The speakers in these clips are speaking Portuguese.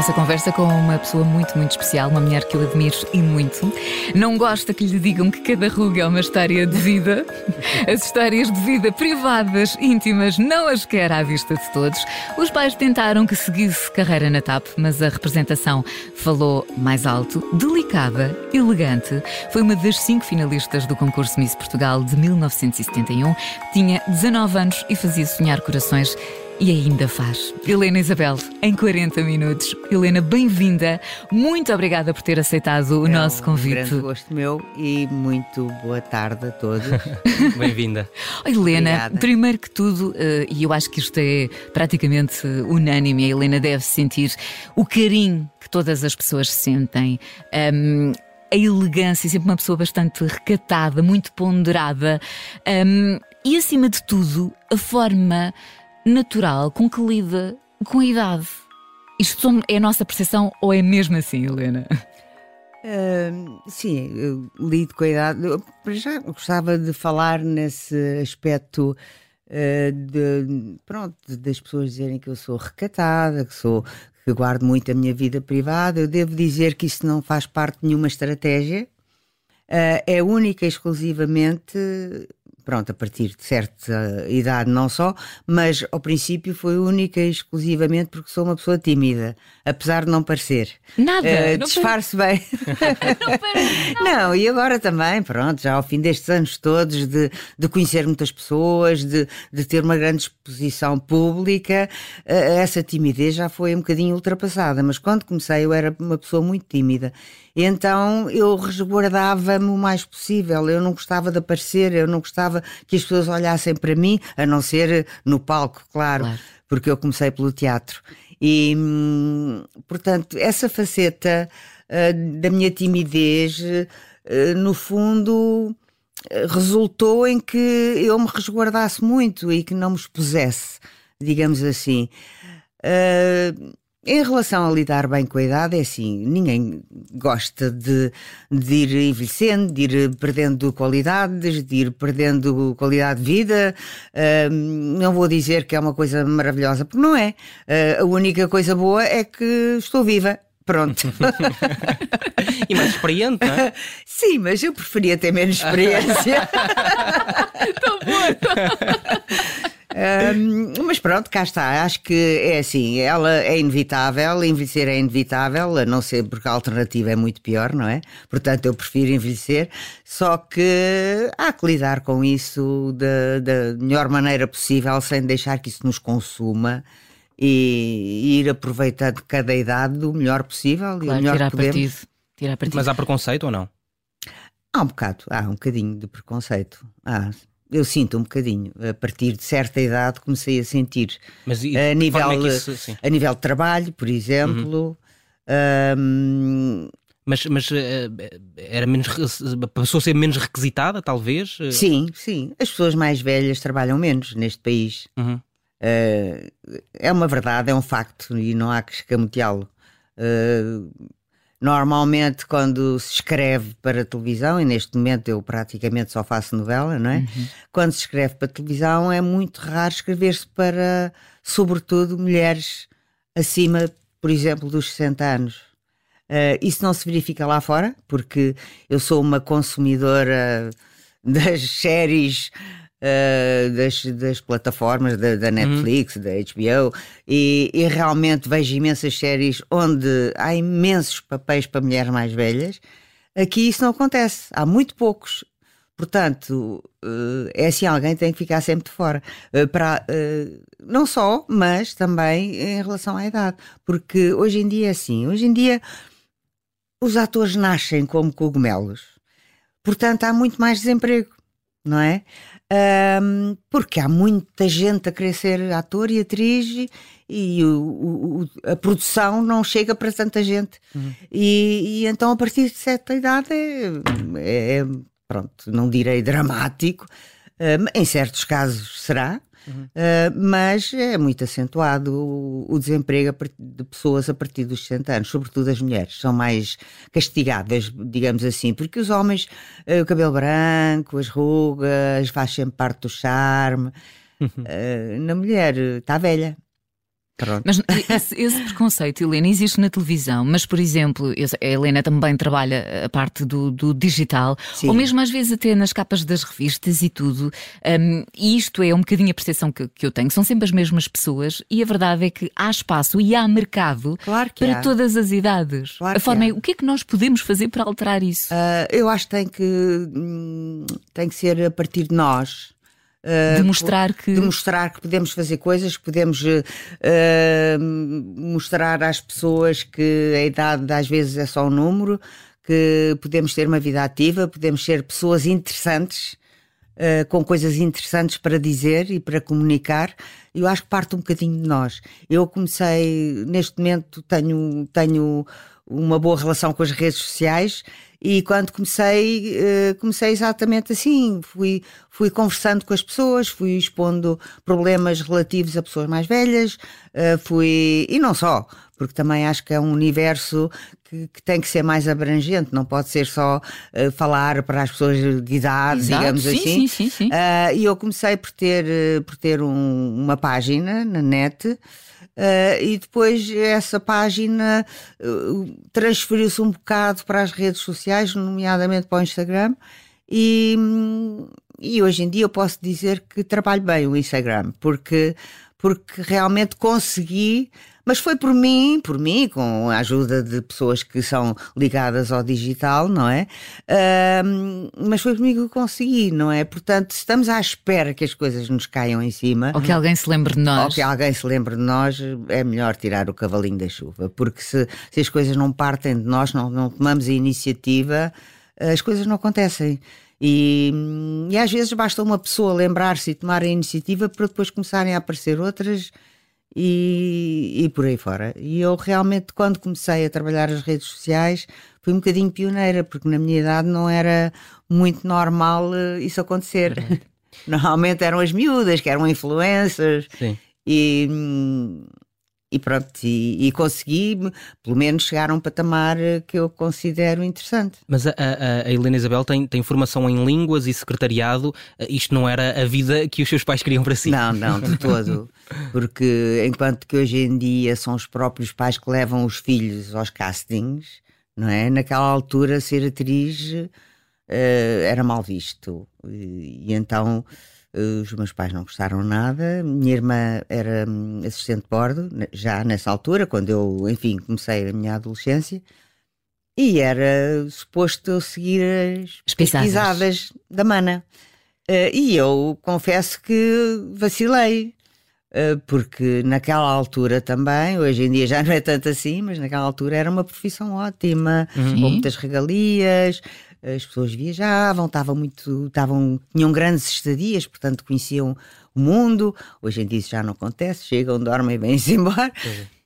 Nossa conversa com uma pessoa muito, muito especial, uma mulher que eu admiro e muito. Não gosta que lhe digam que cada ruga é uma história de vida. As histórias de vida privadas, íntimas, não as quer à vista de todos. Os pais tentaram que seguisse carreira na TAP, mas a representação falou mais alto, delicada, elegante. Foi uma das cinco finalistas do concurso Miss Portugal de 1971. Tinha 19 anos e fazia sonhar corações e ainda faz. Helena Isabel, em 40 minutos. Helena, bem-vinda. Muito obrigada por ter aceitado o é nosso convite. Um grande gosto meu e muito boa tarde a todos. Bem-vinda. Oh, Helena, Obrigada. primeiro que tudo, uh, e eu acho que isto é praticamente unânime, a Helena deve sentir o carinho que todas as pessoas sentem. Um, a elegância, sempre uma pessoa bastante recatada, muito ponderada um, e, acima de tudo, a forma natural com que lida com a idade. Isto é a nossa percepção ou é mesmo assim, Helena? Uh, sim, eu lido com a idade. Eu já gostava de falar nesse aspecto uh, de, pronto, das pessoas dizerem que eu sou recatada, que sou que guardo muito a minha vida privada. Eu devo dizer que isso não faz parte de nenhuma estratégia. Uh, é única e exclusivamente pronto, a partir de certa idade não só, mas ao princípio foi única e exclusivamente porque sou uma pessoa tímida, apesar de não parecer. Nada. Uh, disfarce bem. não, não, e agora também, pronto, já ao fim destes anos todos de, de conhecer muitas pessoas, de, de ter uma grande exposição pública, uh, essa timidez já foi um bocadinho ultrapassada, mas quando comecei eu era uma pessoa muito tímida. Então eu resguardava-me o mais possível, eu não gostava de aparecer, eu não gostava que as pessoas olhassem para mim, a não ser no palco, claro, claro. porque eu comecei pelo teatro. E, hum, portanto, essa faceta uh, da minha timidez, uh, no fundo, resultou em que eu me resguardasse muito e que não me expusesse, digamos assim. Uh, em relação a lidar bem com a idade, é assim, ninguém gosta de, de ir envelhecendo, de ir perdendo qualidades, de ir perdendo qualidade de vida. Uh, não vou dizer que é uma coisa maravilhosa, porque não é. Uh, a única coisa boa é que estou viva. Pronto. e mais experiente, não é? Sim, mas eu preferia ter menos experiência. Tão bom! Um, mas pronto, cá está. Acho que é assim, ela é inevitável, envelhecer é inevitável, a não ser porque a alternativa é muito pior, não é? Portanto, eu prefiro envelhecer, só que há que lidar com isso da, da melhor maneira possível, sem deixar que isso nos consuma e, e ir aproveitando cada idade do melhor possível claro, e o melhor tirar que podemos. Partido, tirar partido. Mas há preconceito ou não? Há um bocado, há um bocadinho de preconceito. Há, eu sinto um bocadinho. A partir de certa idade comecei a sentir. Mas e, a, nível, é isso, a nível de trabalho, por exemplo. Uhum. Um, mas, mas eh, era menos, passou a ser menos requisitada, talvez? Sim, sim. As pessoas mais velhas trabalham menos neste país. Uhum. Uh, é uma verdade, é um facto e não há que escamoteá-lo. Uh, Normalmente, quando se escreve para televisão, e neste momento eu praticamente só faço novela, não é? Uhum. Quando se escreve para televisão, é muito raro escrever-se para, sobretudo, mulheres acima, por exemplo, dos 60 anos. Uh, isso não se verifica lá fora, porque eu sou uma consumidora das séries uh, das, das, plataformas da, da Netflix, uhum. da HBO, e, e, realmente vejo imensas séries onde há imensos papéis para mulheres mais velhas. Aqui isso não acontece, há muito poucos. Portanto, uh, é assim, alguém tem que ficar sempre de fora. Uh, para, não só, mas também em relação à idade. Porque hoje em dia é assim, hoje em dia os atores nascem como cogumelos. Portanto, há muito mais desemprego. Não é? Um, porque há muita gente a querer ser ator e atriz e, o, o, a produção não chega para tanta gente. Uhum. E, e, então, a partir de certa idade, é, é pronto, não direi dramático, uh, em certos casos será, Uhum. Uh, mas é muito acentuado o, o, desemprego de pessoas a partir dos 60 anos, sobretudo as mulheres, são mais castigadas, digamos assim, porque os homens, uh, o cabelo branco, as rugas, faz sempre parte do charme. Uhum. Uh, na mulher está velha, Pronto. Mas esse, esse, preconceito, Helena, existe na televisão, mas, por exemplo, a Helena também trabalha a parte do, do digital, Sim. ou mesmo às vezes até nas capas das revistas e tudo. Um, e isto é um bocadinho a percepção que, que, eu tenho. São sempre as mesmas pessoas e a verdade é que há espaço e há mercado claro para há. todas as idades. Claro a forma é, o que é que nós podemos fazer para alterar isso? Uh, eu acho que tem que, hum, tem que ser a partir de nós. Uh, demonstrar que demonstrar que podemos fazer coisas, que podemos uh, mostrar às pessoas que a idade às vezes é só um número, que podemos ter uma vida ativa, podemos ser pessoas interessantes, uh, com coisas interessantes para dizer e para comunicar. Eu acho que parte um bocadinho de nós. Eu comecei, neste momento, tenho, tenho uma boa relação com as redes sociais e quando comecei, uh, comecei exatamente assim. Fui, fui conversando com as pessoas, fui expondo problemas relativos a pessoas mais velhas, uh, fui. e não só, porque também acho que é um universo que, que tem que ser mais abrangente, não pode ser só uh, falar para as pessoas de idade, Exato, digamos sim, assim. Sim, sim, sim. e eu comecei por ter, por ter um, uma página na net. Uh, e depois essa página uh, transferiu-se um bocado para as redes sociais, nomeadamente para o Instagram, e, e hoje em dia eu posso dizer que trabalho bem o Instagram, porque, porque realmente consegui mas foi por mim, por mim, com a ajuda de pessoas que são ligadas ao digital, não é? Uh, mas foi por mim que eu consegui, não é? Portanto, estamos à espera que as coisas nos caiam em cima. Ou que alguém se lembre de nós. Ou que alguém se lembre de nós, é melhor tirar o cavalinho da chuva, porque se, se as coisas não partem de nós, não, não tomamos a iniciativa, as coisas não acontecem. E, e, às vezes basta uma pessoa lembrar-se e tomar a iniciativa para depois começarem a aparecer outras e, e por aí fora. E eu realmente, quando comecei a trabalhar as redes sociais, fui um bocadinho pioneira, porque na minha idade não era muito normal uh, isso acontecer. Normalmente eram as miúdas, que eram influencers. Sim. E, e pronto, e, e, consegui pelo menos chegar a um patamar eh, que eu considero interessante. Mas a, a, a, Helena Isabel tem, tem formação em línguas e secretariado, eh, isto não era a vida que os seus pais queriam para si? Não, não, de todo. Porque enquanto que hoje em dia são os próprios pais que levam os filhos aos castings, não é? Naquela altura ser atriz uh, era mal visto. E, e então os meus pais não gostaram nada. Minha irmã era hum, assistente de bordo, já nessa altura, quando eu, enfim, comecei a minha adolescência. E era suposto eu seguir as pesquisadas da mana. Uh, e eu confesso que vacilei. Uh, porque naquela altura também, hoje em dia já não é tanto assim, mas naquela altura era uma profissão ótima, uhum. com muitas regalias, as pessoas viajavam, estavam muito, estavam, tinham grandes estadias, portanto conheciam o mundo. Hoje em dia isso já não acontece, chegam, dormem e vêm-se embora.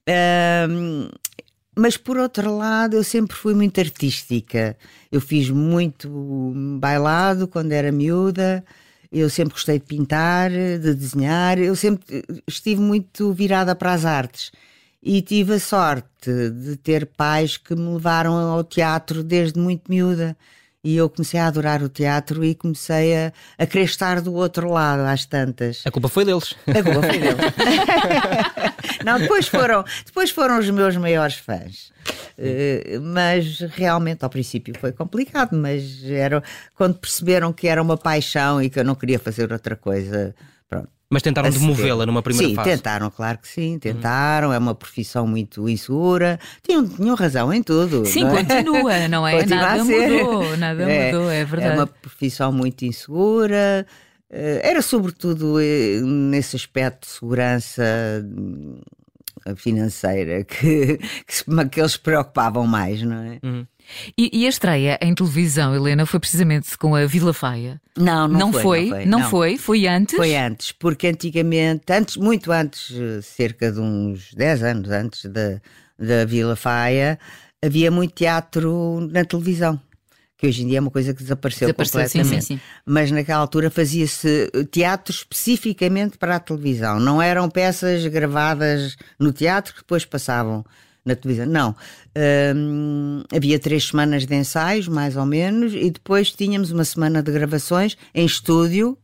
Uhum. mas por outro lado, eu sempre fui muito artística. Eu fiz muito bailado quando era miúda. Eu sempre gostei de pintar, de desenhar. Eu sempre estive muito virada para as artes e tive a sorte de ter pais que me levaram ao teatro desde muito miúda e eu comecei a adorar o teatro e comecei a, a querer estar do outro lado às tantas. A culpa foi deles. A culpa foi deles. Não, depois foram, depois foram os meus maiores fãs. Uh, mas realmente ao princípio foi complicado, mas era quando perceberam que era uma paixão e que eu não queria fazer outra coisa, pronto, mas tentaram demovê-la numa primeira sim, fase? Sim, tentaram, claro que sim, tentaram. Uhum. É uma profissão muito insegura. Tinham, tinham razão em tudo. Sim, não é? continua, não é? Continua nada mudou, nada é, mudou, é verdade. É uma profissão muito insegura. Eh, era sobretudo eh, nesse aspecto de segurança financeira que, que, que eles se preocupavam mais, não é? Uhum. E, e, a estreia em televisão, Helena, foi precisamente com a Vila Faia? Não, não, não foi, foi. Não, foi, não, foi? Foi antes? Foi antes, porque antigamente, antes, muito antes, cerca de uns 10 anos antes da, da Vila Faia, havia muito teatro na televisão que hoje em dia é uma coisa que desapareceu, desapareceu completamente. Sim, sim, sim. Mas naquela altura fazia-se teatro especificamente para a televisão. Não eram peças gravadas no teatro que depois passavam na televisão. Não. Um, havia três semanas de ensaios, mais ou menos, e depois tínhamos uma semana de gravações em estúdio,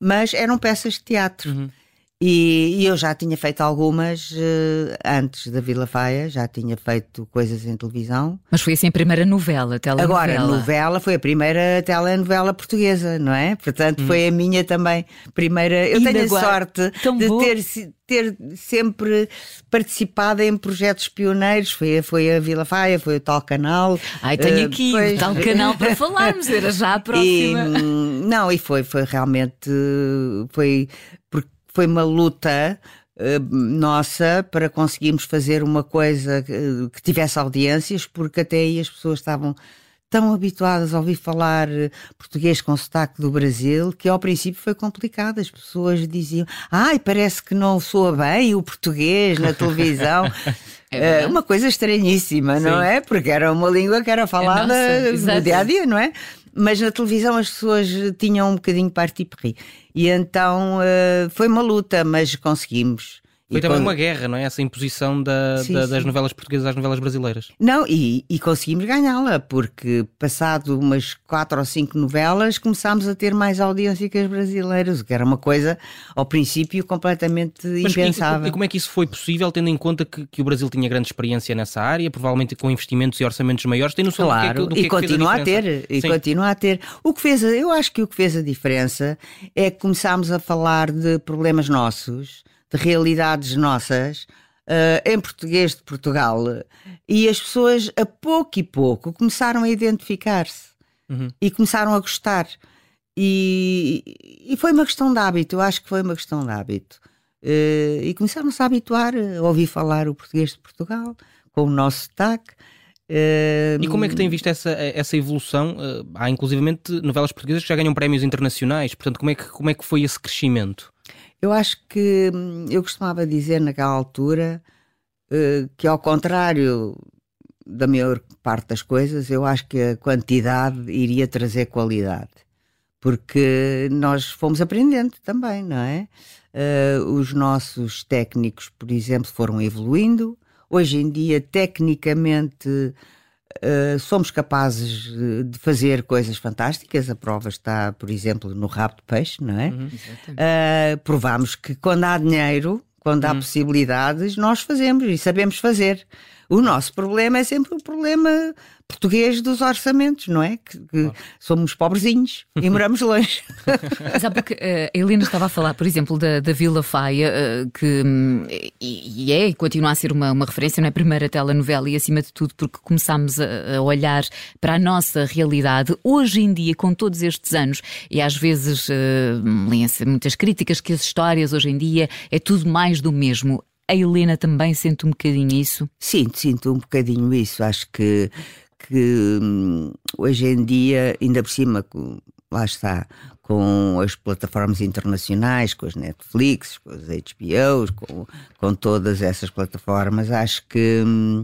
mas eram peças de teatro. Uhum. E, e, eu já tinha feito algumas uh, antes da Vila Faia, já tinha feito coisas em televisão. Mas foi assim a primeira novela, telenovela. Agora, novela foi a primeira telenovela portuguesa, não é? Portanto, hum. foi a minha também primeira. Eu e tenho a sorte de ter, ter sempre participado em projetos pioneiros. Foi, foi a Vila Faia, foi o tal canal. Ai, tenho uh, aqui o tal canal para falarmos, era já a próxima. E, hum, não, e foi, foi realmente. Foi foi uma luta uh, nossa para conseguirmos fazer uma coisa que, que, tivesse audiências, porque até aí as pessoas estavam tão habituadas a ouvir falar eh, português com sotaque do Brasil que ao princípio foi complicado. As pessoas diziam: Ai, parece que não soa bem o português na televisão. É uma coisa estranhíssima, Sim. não é? Porque era uma língua que era falada é no dia a dia, não é? Mas na televisão as pessoas tinham um bocadinho parte e E então uh, foi uma luta, mas conseguimos. Foi e também uma guerra, não é? Essa imposição da, sim, da, das sim. novelas portuguesas às novelas brasileiras. Não, e, e conseguimos ganhá-la, porque passado umas quatro ou cinco novelas começámos a ter mais audiência que as brasileiras, o que era uma coisa, ao princípio, completamente Mas impensável. E, e, como é que isso foi possível, tendo em conta que, que, o Brasil tinha grande experiência nessa área, provavelmente com investimentos e orçamentos maiores? Tem noção claro, do que é que, do que e é continua a, a, ter, e sim. continua a ter. O que fez, eu acho que o que fez a diferença é que começámos a falar de problemas nossos de realidades nossas uh, em português de Portugal e as pessoas, a pouco e pouco, começaram a identificar-se uhum. e começaram a gostar. E, e, foi uma questão de hábito, eu acho que foi uma questão de hábito. Uh, e começaram-se a habituar a ouvir falar o português de Portugal, com o nosso sotaque. Uh, e como é que tem visto essa, essa evolução? Há inclusivamente novelas portuguesas que já ganham prémios internacionais, portanto, como é que, como é que foi esse crescimento? Eu acho que hum, eu costumava dizer naquela altura uh, que, ao contrário da maior parte das coisas, eu acho que a quantidade iria trazer qualidade. Porque nós fomos aprendendo também, não é? Uh, os nossos técnicos, por exemplo, foram evoluindo. Hoje em dia, tecnicamente, Uh, somos capazes de fazer coisas fantásticas. A prova está, por exemplo, no rabo de peixe, não é? Uhum, uh, provamos que quando há dinheiro, quando há uhum. possibilidades, nós fazemos e sabemos fazer. O nosso problema é sempre o problema português dos orçamentos, não é? Que, que claro. somos pobrezinhos e moramos longe. Sabe porque uh, a Helena estava a falar, por exemplo, da, da Vila Faia, uh, que e, e, é e continua a ser uma, uma referência, não é? Primeira telenovela e acima de tudo porque começámos a, a, olhar para a nossa realidade. Hoje em dia, com todos estes anos, e às vezes uh, leem-se muitas críticas que as histórias hoje em dia é tudo mais do mesmo. A Helena também sente um bocadinho isso? Sinto, sinto um bocadinho isso. Acho que, que hum, hoje em dia, ainda por cima, lá está, com as plataformas internacionais, com as Netflix, com as HBOs, com, com todas essas plataformas, acho que. Hum,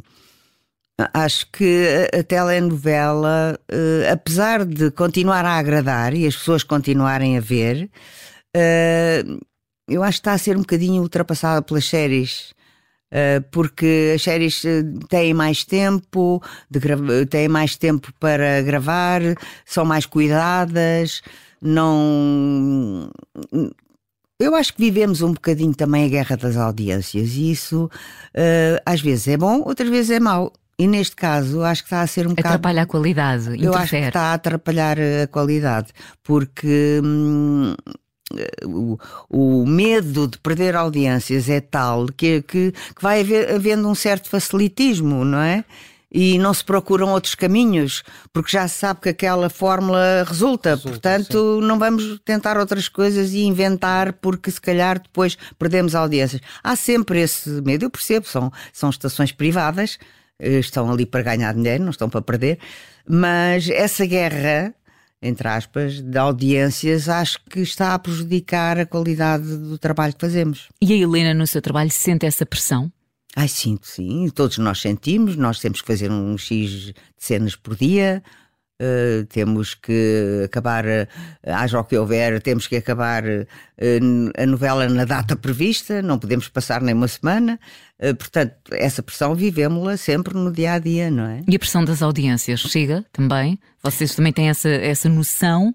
acho que a telenovela, uh, apesar de continuar a agradar e as pessoas continuarem a ver, uh, eu acho que está a ser um bocadinho ultrapassada pelas séries. Uh, porque as séries eh, têm mais tempo, têm mais tempo para gravar, são mais cuidadas, não. Eu acho que vivemos um bocadinho também a guerra das audiências e isso uh, às vezes é bom, outras vezes é mau. E neste caso, acho que está a ser um bocado. Atrapalha a qualidade, interfere. Eu acho que está a atrapalhar a qualidade, porque hum, o, o, medo de perder audiências é tal que, que, que vai haver, havendo um certo facilitismo, não é? e não se procuram outros caminhos, porque já se sabe que aquela fórmula resulta. resulta Portanto, sim. não vamos tentar outras coisas e inventar, porque se calhar depois perdemos audiências. Há sempre esse medo, eu percebo, são, são estações privadas, eh, estão ali para ganhar dinheiro, não estão para perder, mas essa guerra entre aspas, de audiências, acho que está a prejudicar a qualidade do trabalho que fazemos. E a Helena, no seu trabalho, sente essa pressão? Ai, sinto, sim. Todos nós sentimos. Nós temos que fazer um X de cenas por dia. Uh, temos que acabar, uh, haja o que houver, temos que acabar uh, a novela na data prevista, não podemos passar nem uma semana. Uh, portanto, essa pressão vivemos-la sempre no dia a dia, não é? E a pressão das audiências chega também? Vocês também têm essa, essa noção?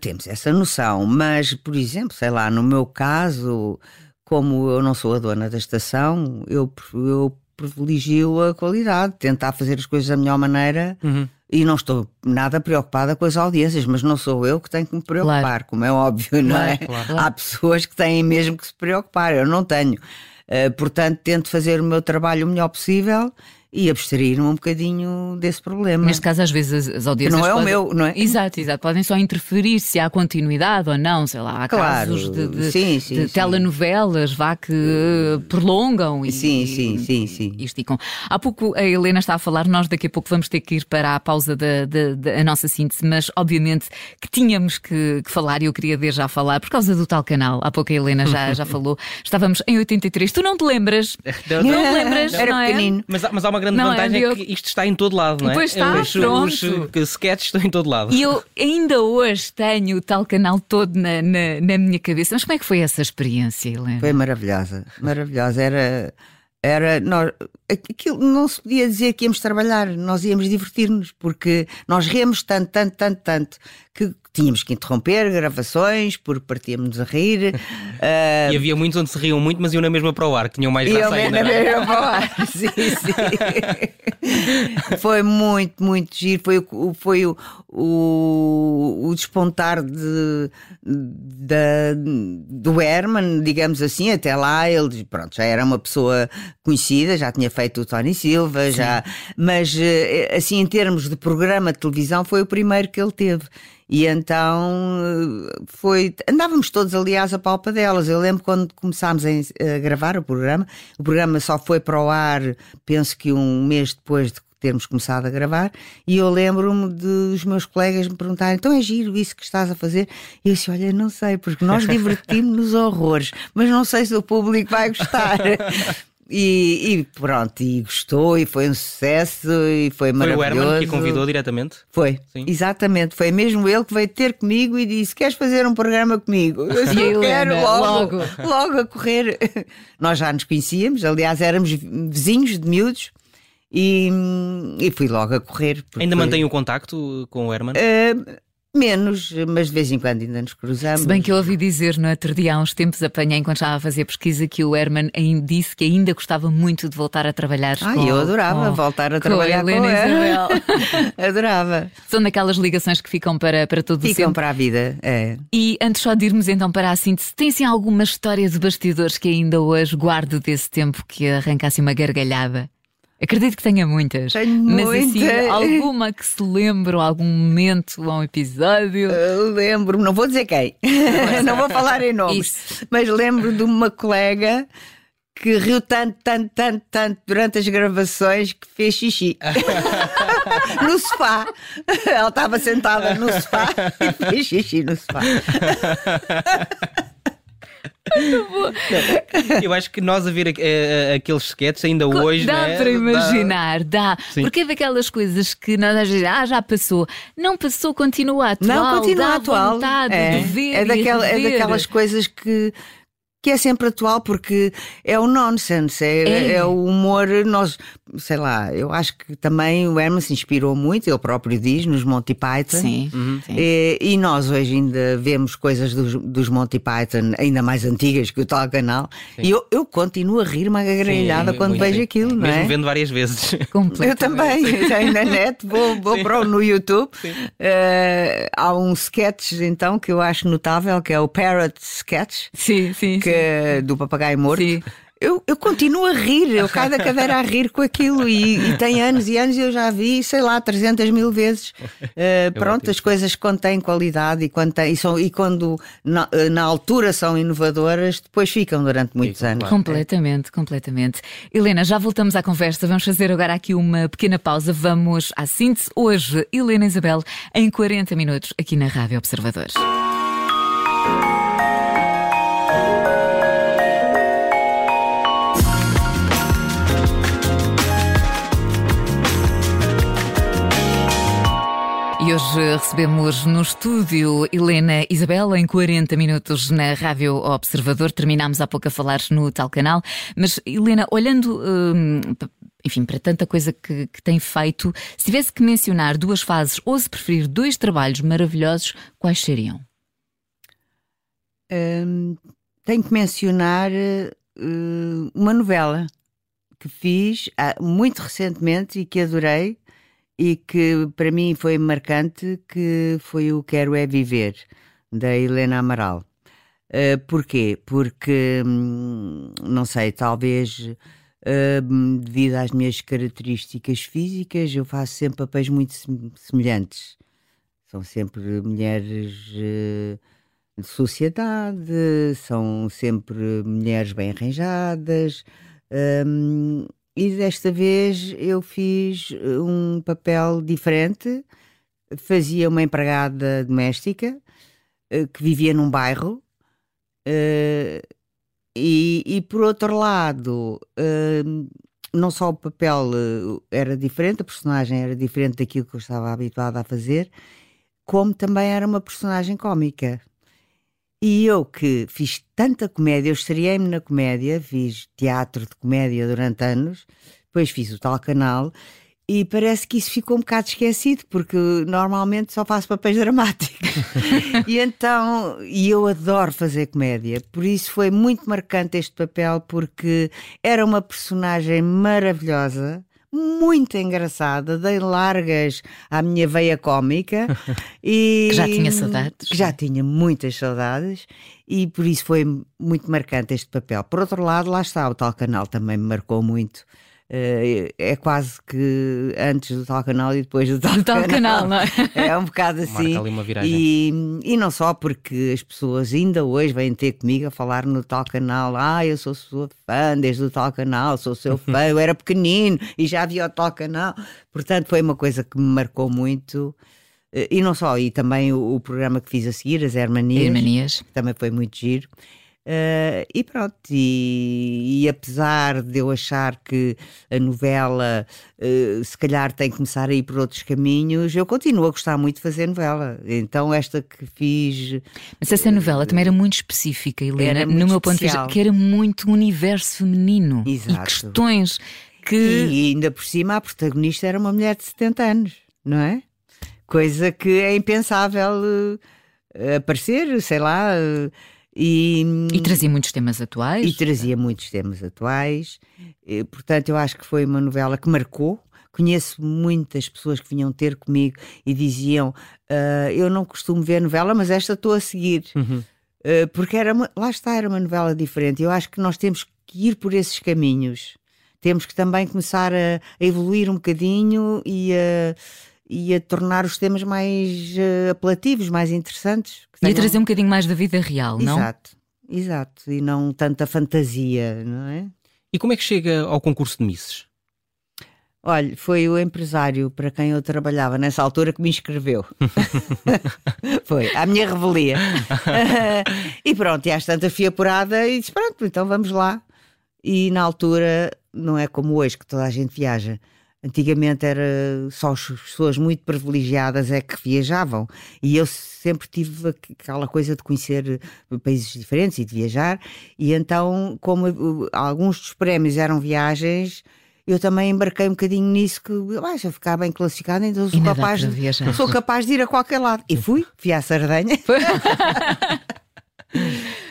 Temos essa noção, mas, por exemplo, sei lá, no meu caso como eu não sou a dona da estação, eu, eu privilegio a qualidade, tentar fazer as coisas da melhor maneira uhum. e não estou nada preocupada com as audiências, mas não sou eu que tenho que me preocupar, claro. como é óbvio, não é? Claro. Há pessoas que têm mesmo que se preocupar, eu não tenho. Uh, portanto, tento fazer o meu trabalho o melhor possível e abstrair-me um bocadinho desse problema. Neste caso, às vezes as, as audiências. Não é podem... o meu, não é? Exato, exato. Podem só interferir se há continuidade ou não, sei lá. Há claro. casos de, de, sim, sim, de sim. telenovelas, vá que prolongam e, sim, sim, sim, sim. e esticam. Há pouco a Helena está a falar, nós daqui a pouco vamos ter que ir para a pausa da, da, da nossa síntese, mas obviamente que tínhamos que, que, falar e eu queria ver já falar por causa do tal canal. Há pouco a Helena já, já falou. Estávamos em 83. Tu não te lembras? Não, não, não te lembras? Era não é? pequenino. Mas, mas há uma grande não, vantagem é que isto está em todo lado, não é? Pois está, os, pronto. Os sketches estão em todo lado. E eu ainda hoje tenho o tal canal todo na, na, na minha cabeça. Mas como é que foi essa experiência, Helena? Foi maravilhosa, maravilhosa. Era era nós, aquilo não se podia dizer que íamos trabalhar, nós íamos divertir-nos, porque nós ríamos tanto, tanto, tanto, tanto, que tínhamos que interromper gravações porque partíamos a rir. uh, e havia muitos onde se riam muito, mas iam na mesma para o ar, que tinham mais graça ainda. Na é? mesma para o ar, sim, sim. foi muito, muito giro. Foi, foi o, o, o despontar de, de, do Herman, digamos assim, até lá ele pronto, já era uma pessoa conhecida, já tinha feito o Tony Silva, já, mas eh, assim em termos de programa de televisão foi o primeiro que ele teve. E então eh, foi. Andávamos todos, aliás, a palpa delas. Eu lembro quando começámos a, gravar o programa, o programa só foi para o ar, penso que um mês depois de termos começado a gravar, e eu lembro-me dos meus colegas me perguntarem: então é giro isso que estás a fazer? E eu disse: olha, não sei, porque nós divertimos-nos horrores, mas não sei se o público vai gostar. E, e, pronto, e gostou, e foi um sucesso, e foi, maravilhoso. Foi o Herman que convidou diretamente? Foi, Sim. exatamente. Foi mesmo ele que veio ter comigo e disse: Queres fazer um programa comigo? Eu disse: Eu quero logo, logo, logo a correr. Nós já nos conhecíamos, aliás, éramos vizinhos de miúdos. E, e fui logo a correr. Ainda foi... mantém o contacto com o Herman? Uh, Menos, mas de vez em quando ainda nos cruzamos. Se bem que eu ouvi dizer no dia, há uns tempos, apanhei enquanto estava a fazer pesquisa, que o Herman disse que ainda gostava muito de voltar a trabalhar ah, eu adorava com, voltar a trabalhar com, Helena com Isabel. adorava. São daquelas ligações que ficam para, para todo ficam o Ficam para a vida, é. E antes só de irmos então para a síntese, tem sim alguma história de bastidores que ainda hoje guardo desse tempo que arrancasse uma gargalhada? Acredito que tenha muitas. Tenho mas muitas. assim, alguma que se lembre, algum momento ou um episódio? lembro-me, não vou dizer quem, não vou falar em nomes, Isso. mas lembro de uma colega que riu tanto, tanto, tanto, tanto durante as gravações que fez xixi no sofá. Ela estava sentada no sofá e fez xixi no sofá. Eu acho que nós a ver uh, aqueles sketches ainda hoje. Dá né? para imaginar, dá. dá. Porque é daquelas coisas que nós às vezes, ah, já passou. Não passou, continua atual. Não, continua dá atual. Vontade é, de ver é, daquela, é daquelas coisas que que é sempre atual porque é o nonsense, é, é. é, o humor. Nós, sei lá, eu acho que também o Herman se inspirou muito, ele próprio diz, nos Monty Python. Sim. Uhum. Sim. E, e, nós hoje ainda vemos coisas dos, dos Monty Python ainda mais antigas que o tal canal. Sim. E eu, eu continuo a rir-me gargalhada quando vejo aquilo, não Mesmo é? vendo várias vezes. Eu também, já na net, vou, vou para no YouTube. Uh, há um sketch então que eu acho notável, que é o Parrot Sketch. Sim, sim. Que sim. do Papagaio Morto. Sim. eu, eu continuo a rir, eu caio da cadeira a rir com aquilo e, e tem anos e anos eu já vi, sei lá, 300 mil vezes. Uh, pronto, as coisas quando têm qualidade e quando, têm, e, são, e quando na, na, altura são inovadoras, depois ficam durante muitos Fico, anos. Claro. Completamente, completamente. Helena, já voltamos à conversa, vamos fazer agora aqui uma pequena pausa, vamos à síntese. Hoje, Helena Isabel, em 40 minutos, aqui na Rádio Observadores. Recebemos no estúdio Helena Isabel em 40 minutos na Rádio Observador. Terminámos há pouco a falar no tal canal. Mas, Helena, olhando, hum, enfim, para tanta coisa que, que tem feito, se tivesse que mencionar duas fases ou se preferir dois trabalhos maravilhosos, quais seriam? Hum, tenho que mencionar uh, uma novela que fiz uh, muito recentemente e que adorei e que para mim foi marcante, que foi o Quero é Viver, da Helena Amaral. Uh, porquê? Porque, hum, não sei, talvez uh, devido às minhas características físicas, eu faço sempre papéis muito semelhantes. São sempre mulheres uh, de sociedade, são sempre mulheres bem arranjadas. Um, e desta vez eu fiz eh, um papel diferente. Fazia uma empregada doméstica eh, que vivia num bairro. Eh, e, e por outro lado, não só o papel era diferente, a personagem era diferente daquilo que eu estava habituada a fazer, como também era uma personagem cómica. E eu que fiz tanta comédia, eu estreiei-me na comédia, fiz teatro de comédia durante anos, depois fiz o tal canal e parece que isso ficou um bocado esquecido, porque normalmente só faço papéis dramáticos. e então, e eu adoro fazer comédia, por isso foi muito marcante este papel, porque era uma personagem maravilhosa muito engraçada, dei largas à minha veia cómica e que já tinha saudades. Que já tinha muitas saudades e por isso foi muito marcante este papel. Por outro lado, lá está, o tal canal também me marcou muito. Uh, é quase que antes do tal canal e depois do tal, tal canal. canal. não é? é um bocado assim. Marca ali uma viragem. E, e não só porque as pessoas ainda hoje vêm ter comigo a falar no tal canal. Ah, eu sou sua fã desde o tal canal, sou seu fã, eu era pequenino e já havia o tal canal. Portanto, foi uma coisa que me marcou muito. Eh, e não só, e também o, o programa que fiz a seguir, as Hermanias, Hermanias. também foi muito giro. Uh, e pronto, e, e, apesar de eu achar que a novela uh, se calhar tem que começar a ir por outros caminhos, eu continuo a gostar muito de fazer novela. Então, esta que fiz. Mas essa novela uh, também era muito específica, Helena, no meu ponto de vista, que era muito universo feminino Exato. e questões que. E ainda por cima, a protagonista era uma mulher de 70 anos, não é? Coisa que é impensável aparecer, sei lá. E, e, trazia muitos temas atuais. E trazia muitos temas atuais. E, portanto, eu acho que foi uma novela que marcou. Conheço muitas pessoas que vinham ter comigo e diziam: uh, Eu não costumo ver novela, mas esta estou a seguir. Uhum. Uh, porque era uma, lá está, era uma novela diferente. Eu acho que nós temos que ir por esses caminhos. Temos que também começar a, a evoluir um bocadinho e a e a tornar os temas mais uh, apelativos, mais interessantes. E a trazer um bocadinho mais da vida real, não? Exato, exato. E não tanta fantasia, não é? E como é que chega ao concurso de Misses? Olha, foi o empresário para quem eu trabalhava nessa altura que me inscreveu. foi, à minha revelia. e pronto, e às tantas fui apurada e disse: pronto, então vamos lá. E na altura, não é como hoje que toda a gente viaja Antigamente era só as pessoas muito privilegiadas é que viajavam. E eu sempre tive aquela coisa de conhecer países diferentes e de viajar. E então como uh, alguns dos prémios eram viagens eu também embarquei um bocadinho nisso que ah, se eu ficar bem classificado então sou capaz, de, sou capaz de ir a qualquer lado. E fui, fui à Sardenha.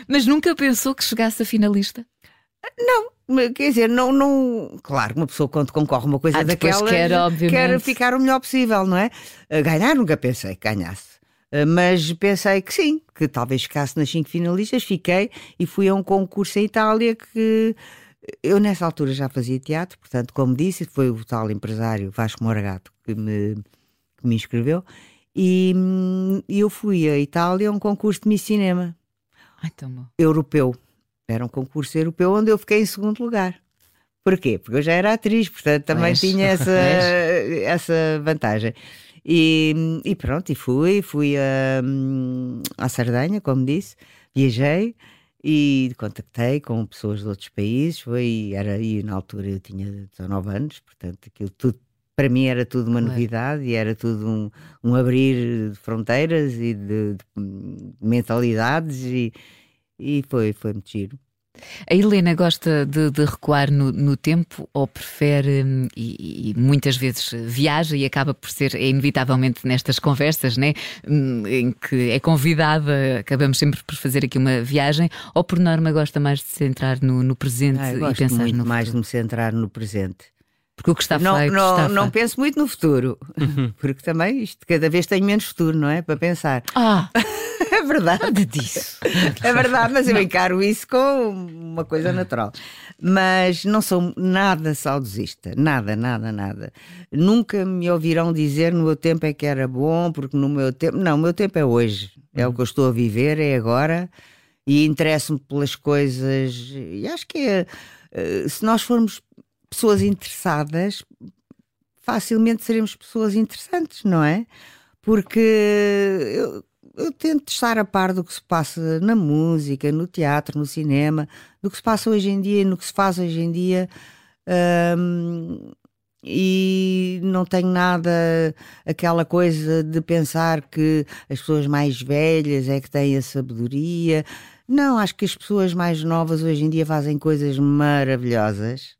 Mas nunca pensou que chegasse a finalista? Não, quer dizer, não, não. Claro, uma pessoa quando concorre uma coisa ah, daquela quer, quer ficar o melhor possível, não é? Ganhar nunca pensei que ganhasse. Ah, mas pensei que sim, que talvez ficasse nas cinco finalistas, fiquei e fui a um concurso em Itália que eu nessa altura já fazia teatro, portanto, como disse, foi o tal empresário Vasco Moragato que me, que me inscreveu. E hum, eu fui à Itália a um concurso de Miss Cinema. Ai, tão bom. Europeu. Era um concurso europeu onde eu fiquei em segundo lugar. Porquê? Porque eu já era atriz, portanto também Mas, tinha essa, essa vantagem. E, e, pronto, e fui, fui a, hum, à Sardanha, como disse, viajei e contactei com pessoas de outros países. Foi, era, e na altura eu tinha 19 anos, portanto aquilo tudo para mim era tudo uma novidade e era tudo um, um abrir de fronteiras e de, de mentalidades e, e foi, foi muito giro. A Helena gosta de, de recuar no, no, tempo ou prefere, hum, e, e, muitas vezes viaja e acaba por ser, é inevitavelmente nestas conversas, né, hum, em que é convidada, acabamos sempre por fazer aqui uma viagem, ou por norma gosta mais de se centrar no, no presente ah, e pensar muito no mais de me centrar no presente. Porque o que está não, feito não, está não penso muito no futuro, uhum. porque também isto cada vez tenho menos futuro, não é? Para pensar. Ah! é verdade. Nada disso. É verdade, mas eu encaro isso com uma coisa natural. Mas não sou nada saudosista, nada, nada, nada. Nunca me ouvirão dizer no meu tempo é que era bom, porque no meu tempo. Não, o meu tempo é hoje, é o que eu estou a viver, é agora, e interesso-me pelas coisas. E acho que é, eh, se nós formos pessoas interessadas, facilmente seremos pessoas interessantes, não é? Porque eu, eu, tento estar a par do que se passa na música, no teatro, no cinema, do que se passa hoje em dia e no que se faz hoje em dia. Um, e não tenho nada aquela coisa de pensar que as pessoas mais velhas é que têm a sabedoria. Não, acho que as pessoas mais novas hoje em dia fazem coisas maravilhosas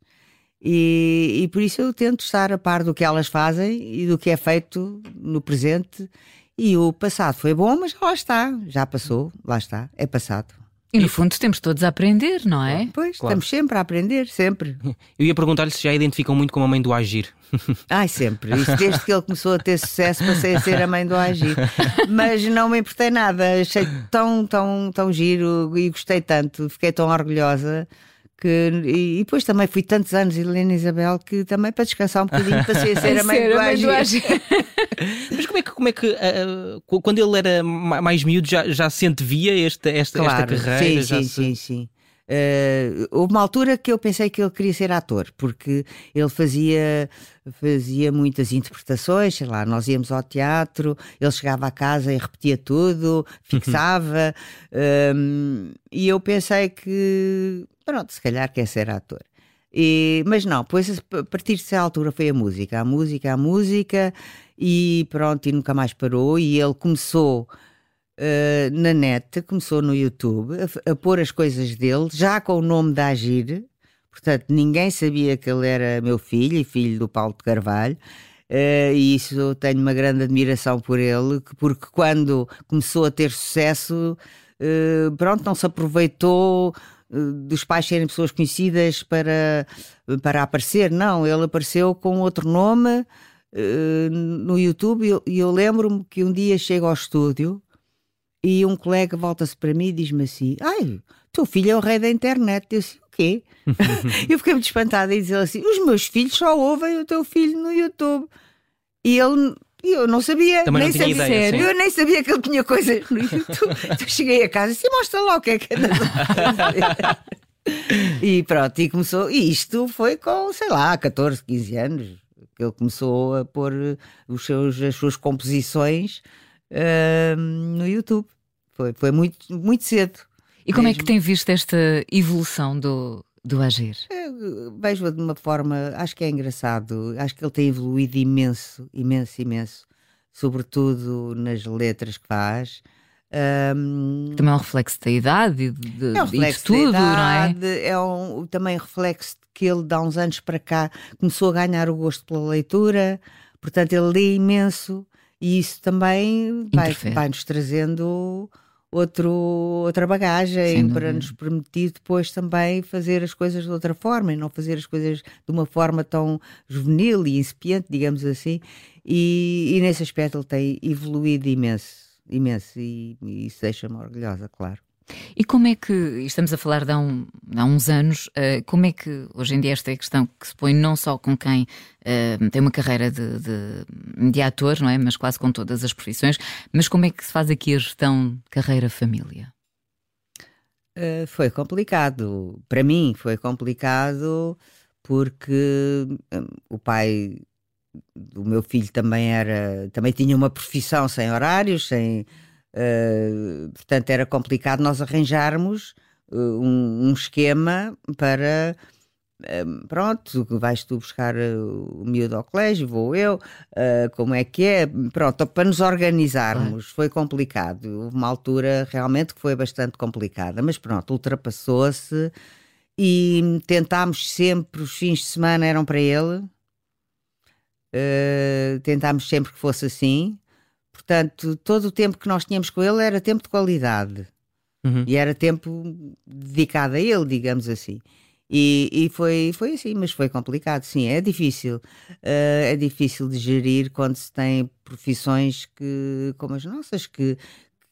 e, e por isso eu tento estar a par do que elas fazem e do que é feito no presente. E o passado foi bom, mas lá está, já passou, lá está, é passado. E no fundo temos todos a aprender, não é? Pois, claro. estamos sempre a aprender, sempre. Eu ia perguntar-lhe se já identificam muito com a mãe do Agir. Ai, sempre. Isso desde que ele começou a ter sucesso, passei a ser a mãe do Agir. Mas não me importei nada, achei tão, tão, tão giro e gostei tanto, fiquei tão orgulhosa que, e, depois também fui tantos anos Helena Isabel que também para descansar um bocadinho passei a ser a mãe do Agi. Mas como é que, como é que uh, quando ele era mais miúdo já, já se antevia esta, esta, claro, esta carreira? Sim, sim, se... sim, sim. Uh, houve uma altura que eu pensei que ele queria ser ator, porque ele fazia, fazia muitas interpretações, sei lá, nós íamos ao teatro, ele chegava à casa e repetia tudo, fixava, um, e eu pensei que pronto, se calhar quer ser ator. E, mas não, pois a partir dessa altura foi a música, a música, a música, e pronto, e nunca mais parou. E ele começou uh, na net, começou no YouTube a, a, pôr as coisas dele, já com o nome da Agir, portanto ninguém sabia que ele era meu filho e filho do Paulo de Carvalho. Uh, e isso tenho uma grande admiração por ele, porque quando começou a ter sucesso, uh, pronto, não se aproveitou dos pais serem pessoas conhecidas para, para aparecer, não, ele apareceu com outro nome no YouTube e eu, eu lembro-me que um dia chego ao estúdio e um colega volta-se para mim e diz-me assim: Ai, teu filho é o rei da internet. Eu disse: O quê? eu fiquei muito espantada e dizer assim: Os meus filhos só ouvem o teu filho no YouTube. E ele e eu não sabia, Também nem não sabia. Ideia, sério. Eu nem sabia que ele tinha coisas no YouTube. então cheguei a casa e disse, mostra lá o que é que anda E pronto, e começou. E isto foi com, sei lá, 14, 15 anos que ele começou a pôr os seus, as suas composições uh, no YouTube. Foi, foi muito, muito cedo. E como mesmo. é que tem visto esta evolução do, do agir? Vejo-a de uma forma, acho que é engraçado, acho que ele tem evoluído imenso, imenso, imenso, sobretudo nas letras que faz. Um, também é um reflexo da idade e de, é um reflexo de tudo, idade, não é? É um, também reflexo de que ele, de há uns anos para cá, começou a ganhar o gosto pela leitura, portanto, ele lê imenso e isso também vai, vai nos trazendo outro, outra bagagem para nos permitir depois também fazer as coisas de outra forma e não fazer as coisas de uma forma tão juvenil e incipiente, digamos assim. E, e nesse aspecto ele tem evoluído imenso, imenso, e, e isso deixa-me orgulhosa, claro. E como é que, estamos a falar de há, um, há uns anos, uh, como é que hoje em dia esta é a questão que se põe não só com quem uh, tem uma carreira de, de, de, ator, não é? Mas quase com todas as profissões, mas como é que se faz aqui a gestão carreira-família? Uh, foi complicado. Para mim foi complicado porque um, o pai do meu filho também era, também tinha uma profissão sem horários, sem Uh, portanto, era complicado nós arranjarmos uh, um, um, esquema para. Uh, pronto, vais tu buscar o miúdo ao colégio, vou eu, como é que é? Pronto, para nos organizarmos foi complicado. Houve uma altura realmente que foi bastante complicada, mas pronto, ultrapassou-se e tentámos sempre, os fins de semana eram para ele, tentámos sempre que fosse assim. Portanto, todo o tempo que nós tínhamos com ele era tempo de qualidade. Uhum. E era tempo dedicado a ele, digamos assim. E, e, foi, foi assim, mas foi complicado, sim, é difícil. Uh, é difícil de gerir quando se tem profissões que, como as nossas, que,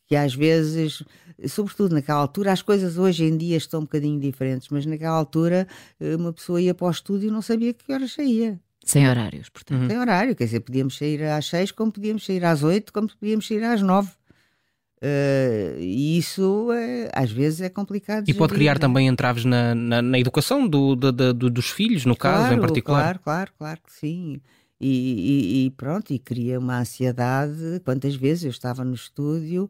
que às vezes, sobretudo naquela altura, as coisas hoje em dia estão um bocadinho diferentes, mas naquela altura eh, uma pessoa ia para o estúdio e não sabia que horas saía. Sem horários, portanto. Uhum. Sem horário, quer dizer, podíamos sair às seis, como podíamos sair às oito, como podíamos sair às nove. Uh, e isso é, às vezes é complicado. E pode criar né? também entraves na, na, na educação do, do, do, dos filhos, no claro, caso, em particular. Claro, claro, claro que sim. E, e, e, pronto, e cria uma ansiedade. Quantas vezes eu estava no estúdio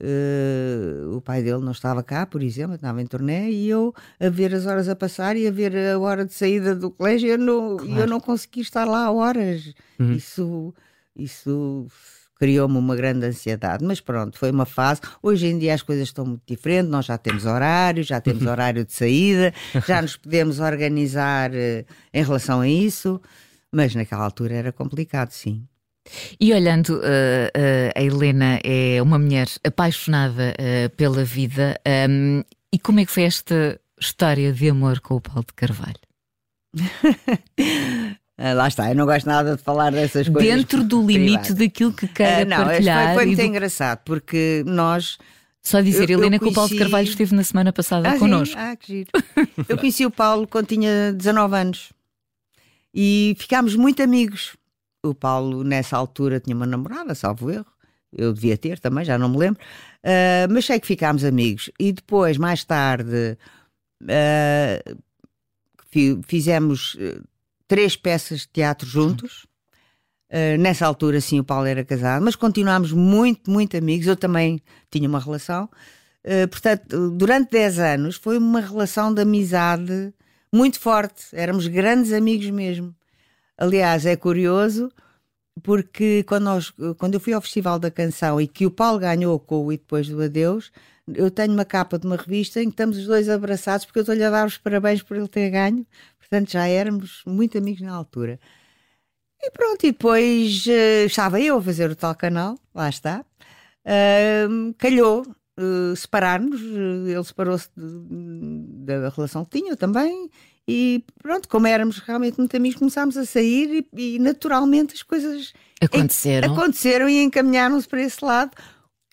Uh, o pai dele não estava cá, por exemplo, estava em turnê, e eu a ver as horas a passar e a ver a hora de saída do colégio, eu não, claro. eu não consegui estar lá horas. Uhum. Isso, isso criou-me uma grande ansiedade. Mas pronto, foi uma fase. Hoje em dia as coisas estão muito diferentes, nós já temos horário, já temos horário de saída, já nos podemos organizar uh, em relação a isso, mas naquela altura era complicado, sim. E olhando, uh, uh, a Helena é uma mulher apaixonada uh, pela vida. Um, e como é que foi esta história de amor com o Paulo de Carvalho? Ah, lá está, eu não gosto nada de falar dessas coisas. Dentro do limite daquilo que quer uh, não, partilhar. Foi, foi muito do... engraçado, porque nós. Só dizer, eu, Helena, eu conheci... que o Paulo de Carvalho esteve na semana passada ah, connosco. Sim? Ah, que giro. eu conheci o Paulo quando tinha 19 anos e ficámos muito amigos o Paulo, nessa altura, tinha uma namorada, salvo erro. Eu devia ter também, já não me lembro. Uh, mas sei que ficámos amigos. E depois, mais tarde, uh, fizemos uh, três peças de teatro juntos. nessa altura, sim, o Paulo era casado, mas continuámos muito, muito amigos. Eu também tinha uma relação. portanto, durante 10 anos foi uma relação de amizade muito forte. Éramos grandes amigos mesmo. Aliás, é curioso porque quando, nós, quando eu fui ao Festival da Canção e que o Paulo ganhou com o E Depois do Adeus, eu tenho uma capa de uma revista em que estamos os dois abraçados porque eu estou-lhe a dar os parabéns por ele ter ganho. Portanto, já éramos muito amigos na altura. E pronto, e depois uh, estava eu a fazer o tal canal, lá está. Uh, calhou uh, separar-nos, ele separou-se da relação que tinha, também, e pronto, como éramos realmente muito amigos, começámos a sair e, e naturalmente as coisas aconteceram, aconteceram e encaminharam-se para esse lado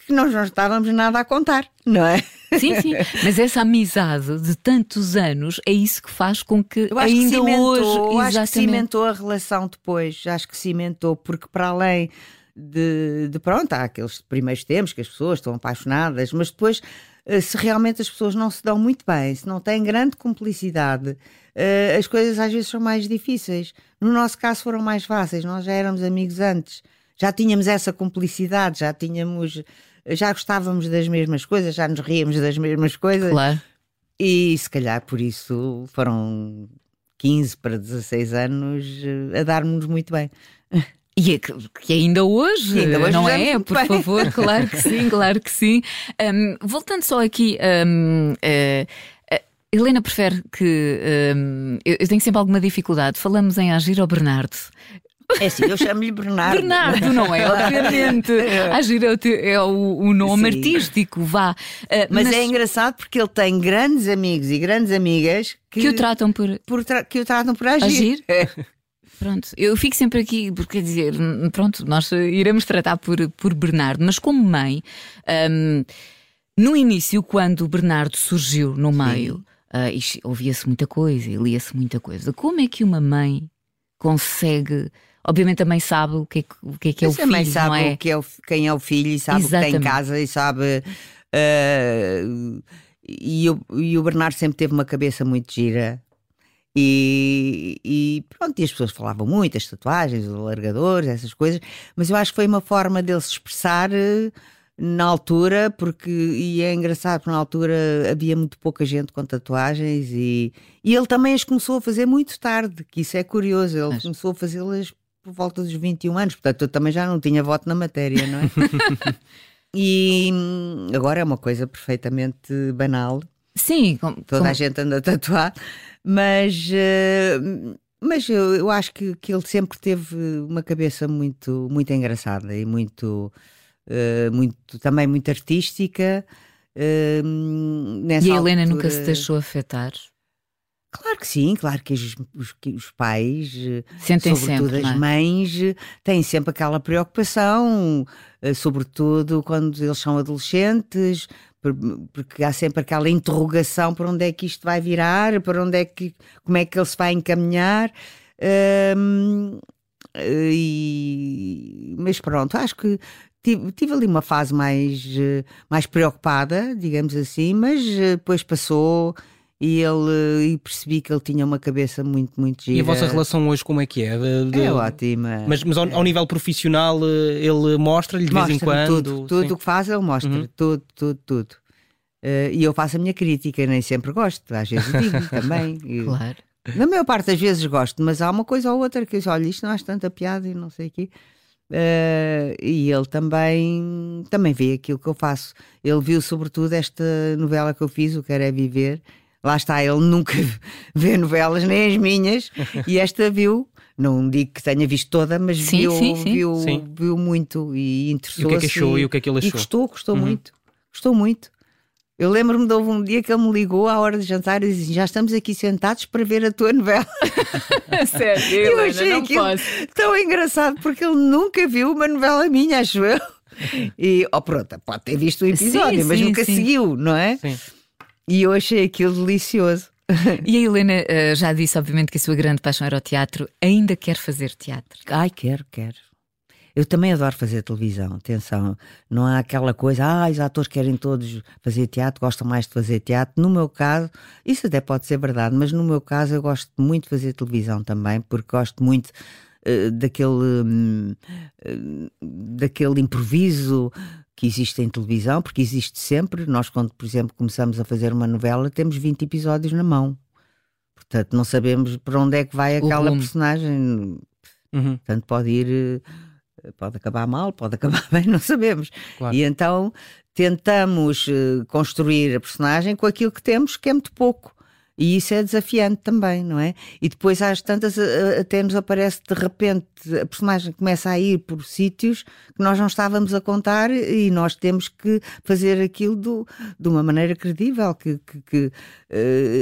que nós não estávamos nada a contar, não é? Sim, sim, mas essa amizade de tantos anos é isso que faz com que eu acho ainda que cimentou, hoje. Eu acho que cimentou a relação depois, acho que cimentou, porque para além de, de pronto, há aqueles primeiros tempos que as pessoas estão apaixonadas, mas depois eh, se realmente as pessoas não se dão muito bem, se não têm grande cumplicidade, uh, as coisas às vezes são mais difíceis. No nosso caso foram mais fáceis, nós já éramos amigos antes, já tínhamos essa cumplicidade, já tínhamos, já gostávamos das mesmas coisas, já nos ríamos das mesmas coisas. Claro. E se calhar por isso foram 15 para 16 anos eh, a dar-nos muito bem. E é que, que, ainda hoje, ainda hoje não é? Por bem. favor, claro que sim, claro que sim. Um, voltando só aqui, um, uh, eh, Helena prefere que. Um, eu tenho sempre alguma dificuldade. Falamos em Agir ao Bernardo. É sim, eu chamo-lhe Bernardo. Bernardo, não é? Obviamente. Agir é o, é o, o nome sim. artístico, vá. Uh, mas, mas, é engraçado porque ele tem grandes amigos e grandes amigas que, que o tratam por. por tra que o tratam por agir. agir? É. Pronto, eu fico sempre aqui, porque quer dizer, pronto, nós iremos tratar por, por Bernardo, mas como mãe. Um, No início, quando o Bernardo surgiu no meio, uh, ouvia-se muita coisa e lia-se muita coisa. Como é que uma mãe consegue. Obviamente a mãe sabe o que é, o que é, que é o filho, mãe sabe não é? O que é o, quem é o filho e sabe Exatamente. o que tem em casa e sabe. Uh, e, o, e o Bernardo sempre teve uma cabeça muito gira. E, e, pronto, e as pessoas falavam muito, as tatuagens, os alargadores, essas coisas, mas eu acho que foi uma forma dele se expressar uh, na altura, porque e é engraçado porque na altura havia muito pouca gente com tatuagens e, e ele também as começou a fazer muito tarde, que isso é curioso, ele Mas... começou a fazê-las por volta dos 21 anos, portanto eu também já não tinha voto na matéria, não é? e agora é uma coisa perfeitamente banal. Sim, com, toda com... a gente anda a tatuar, mas uh, mas eu, eu acho que, que ele sempre teve uma cabeça muito muito engraçada e muito eh, muito, também muito artística. Uh, e a Helena altura... nunca se deixou afetar? Claro que sim, claro que os, os, os pais, eh, Sentem sobretudo sempre, as é? mães, têm sempre aquela preocupação, sobretudo quando eles são adolescentes, porque há sempre aquela interrogação para onde é que isto vai virar, para onde é que, como é que ele se vai encaminhar. e, mas pronto, acho que tive, tive ali uma fase mais, eh, mais preocupada, digamos assim, mas eh, depois passou e ele e percebi que ele tinha uma cabeça muito, muito gira. E a vossa relação hoje como é que é? De, de... É ótima. Mas, mas ao, ao, nível profissional eh, ele mostra-lhe de mostra vez em quando? Tudo, tudo o que faz ele mostra, uhum. tudo, tudo, tudo. Uh, e eu faço a minha crítica, nem sempre gosto, às vezes digo também. claro. Na maior parte das vezes gosto, mas há uma coisa ou outra que eu digo, olha, isto não acho tanta piada e não sei o quê. Uh, e ele também, também vê aquilo que eu faço. Ele viu, sobretudo, esta novela que eu fiz, O Quer é Viver. Lá está, ele nunca vê novelas, nem as minhas, e esta viu. Não digo que tenha visto toda, mas sim, viu, sim, sim. Viu, viu muito e interessou-se. E o que é que achou e, e o que é que ele achou? E gostou, gostou uhum. muito. Gostou muito. Eu lembro-me de houve um dia que ele me ligou à hora de jantar e disse: Já estamos aqui sentados para ver a tua novela. Sério, eu, eu achei não posso. tão engraçado porque ele nunca viu uma novela minha, acho eu. E, oh, pronto, pode ter visto o episódio, sim, mas sim, nunca sim. seguiu, não é? Sim. E eu achei aquilo delicioso. E a Helena uh, já disse, obviamente, que a sua grande paixão era o teatro. Ainda quer fazer teatro? Ai, quero, quero. Eu também adoro fazer televisão, atenção. Não há aquela coisa, ah, os atores querem todos fazer teatro, gostam mais de fazer teatro. No meu caso, isso até pode ser verdade, mas no meu caso eu gosto muito de fazer televisão também, porque gosto muito uh, daquele, uh, daquele improviso que existe em televisão, porque existe sempre. Nós, quando, por exemplo, começamos a fazer uma novela, temos 20 episódios na mão. Portanto, não sabemos para onde é que vai aquela personagem. Uhum. Portanto, pode ir pode acabar mal, pode acabar bem, não sabemos. Claro. E então tentamos uh, construir a personagem com aquilo que temos, que é muito pouco. E isso é desafiante também, não é? E depois às tantas até nos aparece de repente a personagem começa a ir por sítios que nós não estávamos a contar e nós temos que fazer aquilo do, de uma maneira credível que, que, que uh,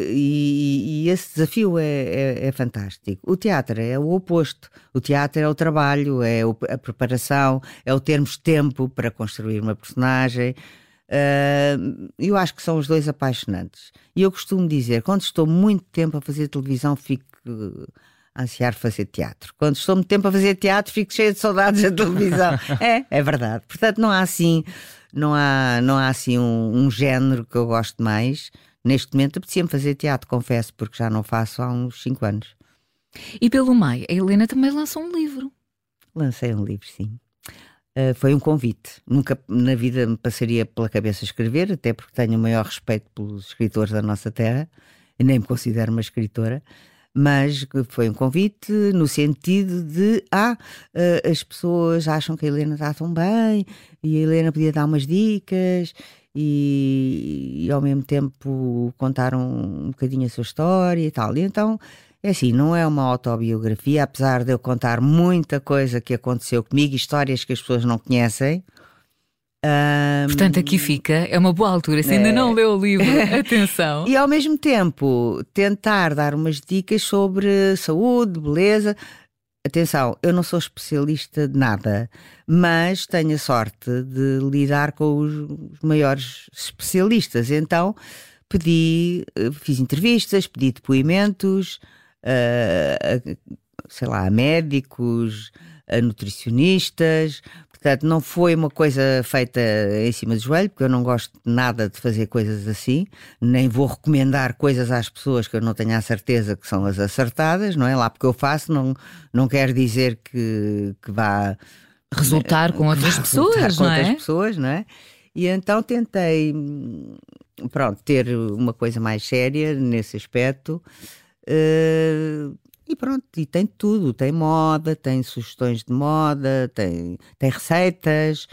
e, e, esse desafio é, é, é, fantástico. O teatro é o oposto. O teatro é o trabalho, é a preparação, é o termos tempo para construir uma personagem. Uh, eu acho que são os dois apaixonantes. E eu costumo dizer, quando estou muito tempo a fazer televisão, fico a ansiar fazer teatro. Quando estou muito tempo a fazer teatro, fico cheia de saudades da televisão. é, é verdade. Portanto, não há assim, não há, não há assim um, um género que eu gosto mais. Neste momento, apetecia-me fazer teatro, confesso, porque já não faço há uns 5 anos. E pelo meio, a Helena também lançou um livro. Lancei um livro, sim. Uh, foi um convite. Nunca na vida me passaria pela cabeça escrever, até porque tenho o maior respeito pelos escritores da nossa terra, e nem me considero uma escritora, mas foi um convite no sentido de ah, uh, as pessoas acham que a Helena está tão bem e a Helena podia dar umas dicas e, e ao mesmo tempo contar um, um bocadinho a sua história e tal. E então é assim, não é uma autobiografia, apesar de eu contar muita coisa que aconteceu comigo, histórias que as pessoas não conhecem. Um, Portanto, aqui fica, é uma boa altura. Se é... ainda não leu o livro, atenção. e ao mesmo tempo, tentar dar umas dicas sobre saúde, beleza, atenção, eu não sou especialista de nada, mas tenho a sorte de lidar com os maiores especialistas. Então pedi, eh, fiz entrevistas, pedi depoimentos, uh, sei lá, a médicos, a nutricionistas. Portanto, não foi uma coisa feita em cima do joelho, porque eu não gosto nada de fazer coisas assim, nem vou recomendar coisas às pessoas que eu não tenho a certeza que são as acertadas, não é? Lá porque eu faço, não, não quer dizer que, que vá resultar com outras pessoas, com não outras é? pessoas, não é? E então tentei, pronto, ter uma coisa mais séria nesse aspecto. Uh, e pronto, e tem tudo, tem moda, tem sugestões de moda, tem, tem receitas.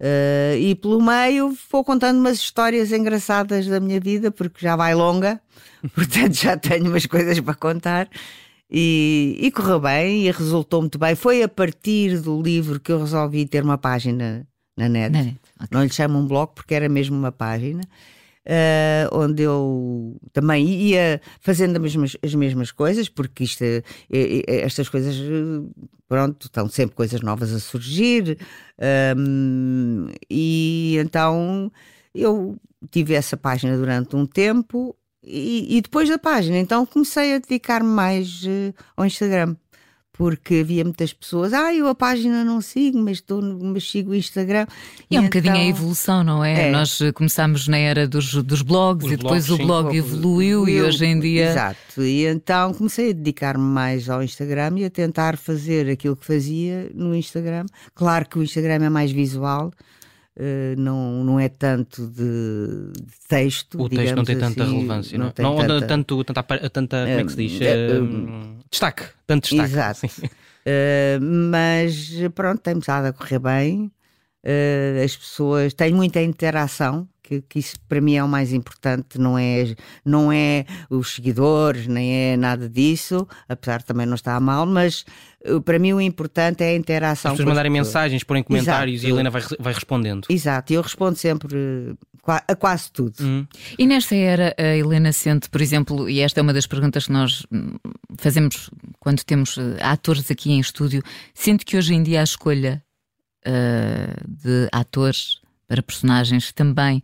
Uh, e pelo meio vou contando umas histórias engraçadas da minha vida, porque já vai longa, portanto já tenho umas coisas para contar. E, e correu bem e resultou muito bem. Foi a partir do livro que eu resolvi ter uma página na net. Na net okay. Não lhe chamo um blog porque era mesmo uma página uh, onde eu também ia fazendo as mesmas, as mesmas coisas, porque isto, é, é, estas coisas, pronto, estão sempre coisas novas a surgir, um, e então eu tive essa página durante um tempo. E, e depois da página, então comecei a dedicar-me mais uh, ao Instagram porque havia muitas pessoas, ah, eu a página não sigo, mas, estou no, mas sigo o Instagram. E, e é um então... bocadinho a evolução, não é? é? Nós eh, começámos na era dos, dos blogs Os e depois blogs, o blog sim, evoluiu e hoje em dia. Exato, e então comecei a dedicar-me mais ao Instagram e a tentar fazer aquilo que fazia no Instagram. Claro que o Instagram é mais visual. Uh, não, não é tanto de, texto. O texto não tem tanta assim, relevância, não, não, tem não tanta, tanto, tanta, tanta, como é que se diz? Uh, destaque, tanto destaque. Exato. Uh, mas pronto, tem estado a correr bem. As pessoas têm muita interação que, que, isso para mim é o mais importante, não é, não é os seguidores, nem é nada disso, apesar de também não estar mal, mas uh, para mim o importante é a interação. As pessoas mandarem mensagens, porem comentários Exato. e a Helena vai, vai respondendo. Exato, eu respondo sempre uh, a quase tudo. Hum. E nesta era, a Helena sente, por exemplo, e esta é uma das perguntas que nós hum, fazemos quando temos uh, atores aqui em estúdio, sente que hoje em dia a escolha uh, de atores para personagens também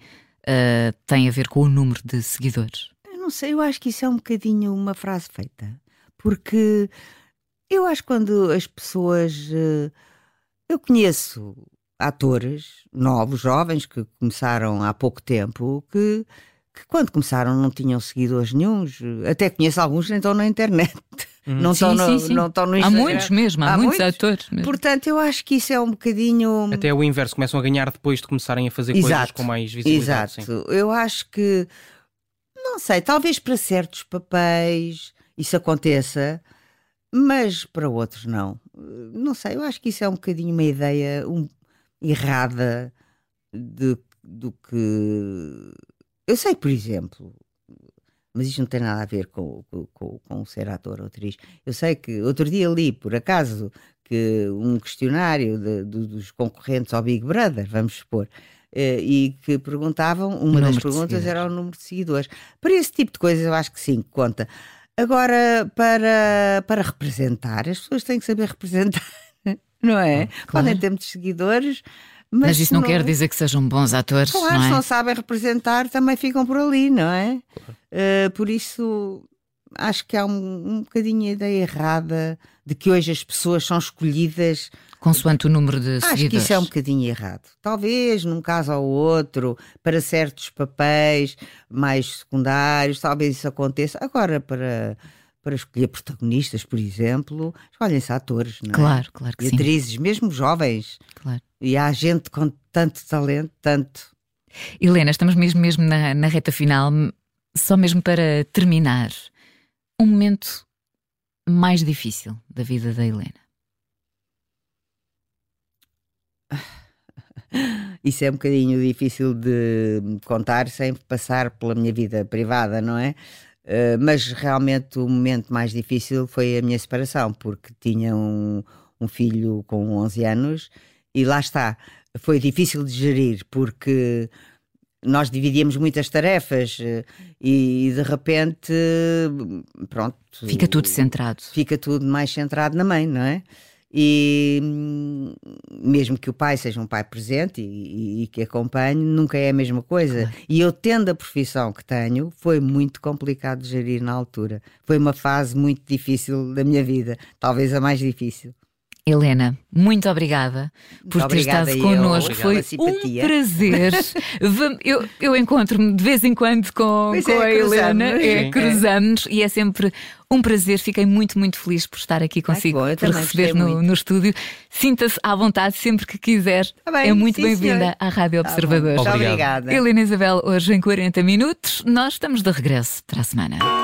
uh, tem a ver com o número de seguidores? Eu não sei, eu acho que isso é um bocadinho uma frase feita. Porque eu acho que quando as pessoas. Uh, eu conheço atores novos, jovens, que começaram há pouco tempo, que, que quando começaram não tinham seguidores nenhums. Até conheço alguns que estão na internet. Uhum. Não estão no, sim, sim. Não no Instagram. Há muitos mesmo, há, há muitos, muitos, atores. Mesmo. Portanto, eu acho que isso é um bocadinho. Até o inverso, começam a ganhar depois de começarem a fazer Exato. coisas com mais visibilidade. Exato. Sim. Eu acho que, não sei, talvez para certos papéis isso aconteça, mas para outros não. Não sei, eu acho que isso é um bocadinho uma ideia um, errada de, do que. Eu sei, por exemplo, mas isto não tem nada a ver com, com, com, ser ator ou atriz. Eu sei que outro dia li, por acaso, que um questionário de, de, dos concorrentes ao Big Brother, vamos supor, eh, e que perguntavam, uma das perguntas era o número de seguidores. Para esse tipo de coisas, eu acho que sim, conta. Agora, para, para representar, as pessoas têm que saber representar, não é? Claro. Podem ter muitos seguidores. Mas, mas isso não, não, quer dizer que sejam bons atores. Claro, não é? se não sabem representar, também ficam por ali, não é? Uh, por isso, acho que há um, um bocadinho a ideia errada de que hoje as pessoas são escolhidas. Consoante o número de seguidores. Acho que isso é um bocadinho errado. Talvez num caso ou outro, para certos papéis mais secundários, talvez isso aconteça. Agora, para para escolher protagonistas, por exemplo, escolhem-se atores, não é? Claro, claro que e sim. atrizes, mesmo jovens. Claro. E há gente com tanto talento, tanto. Helena, estamos mesmo, mesmo na, na reta final, só mesmo para terminar, um momento mais difícil da vida da Helena. Isso é um bocadinho difícil de contar sem passar pela minha vida privada, não é? Uh, mas realmente o momento mais difícil foi a minha separação, porque tinha um, um filho com 11 anos e lá está. Foi difícil de gerir, porque nós dividíamos muitas tarefas eh, e de repente, pronto. Fica tudo centrado. Fica tudo mais centrado na mãe, não é? E hum, mesmo que o pai seja um pai presente e, e, que acompanhe, nunca é a mesma coisa. E eu, tendo a profissão que tenho, foi muito complicado de gerir na altura. Foi uma fase muito difícil da minha vida, talvez a mais difícil. Helena, muito obrigada por muito ter estado connosco. Foi um prazer. eu, eu encontro-me de vez em quando com, com é, a Helena, é, cruzamos e é sempre um prazer. Fiquei muito, muito feliz por estar aqui consigo, Ai, bom, por receber no, no, estúdio. Sinta-se à vontade sempre que quiser. Tá bem, é muito bem-vinda à Rádio tá Observador. Obrigada. Helena Isabel, hoje em 40 minutos. Nós estamos de regresso para a semana.